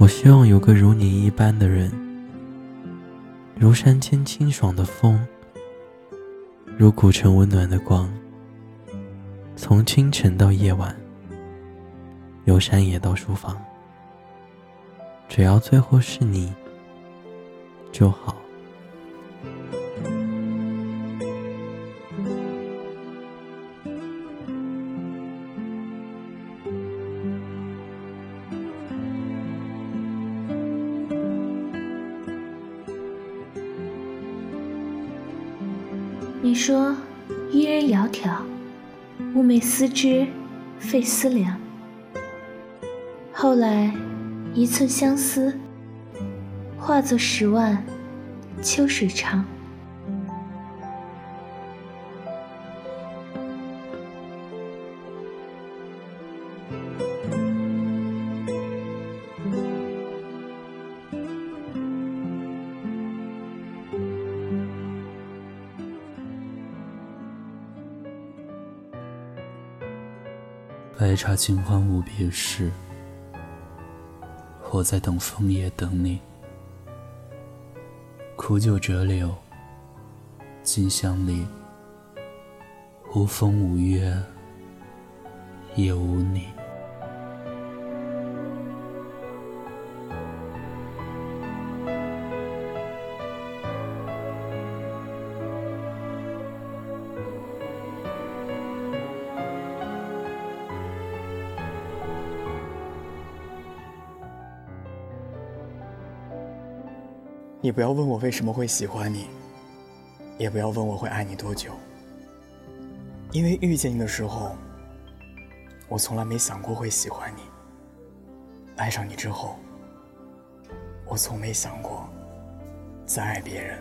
我希望有个如你一般的人，如山间清爽的风，如古城温暖的光。从清晨到夜晚，由山野到书房，只要最后是你就好。你说，伊人窈窕，寤寐思之，费思量。后来，一寸相思，化作十万秋水长。白茶清欢无别事，我在等枫叶等你。苦酒折柳，金香里无风无月，也无你。你不要问我为什么会喜欢你，也不要问我会爱你多久，因为遇见你的时候，我从来没想过会喜欢你。爱上你之后，我从没想过再爱别人。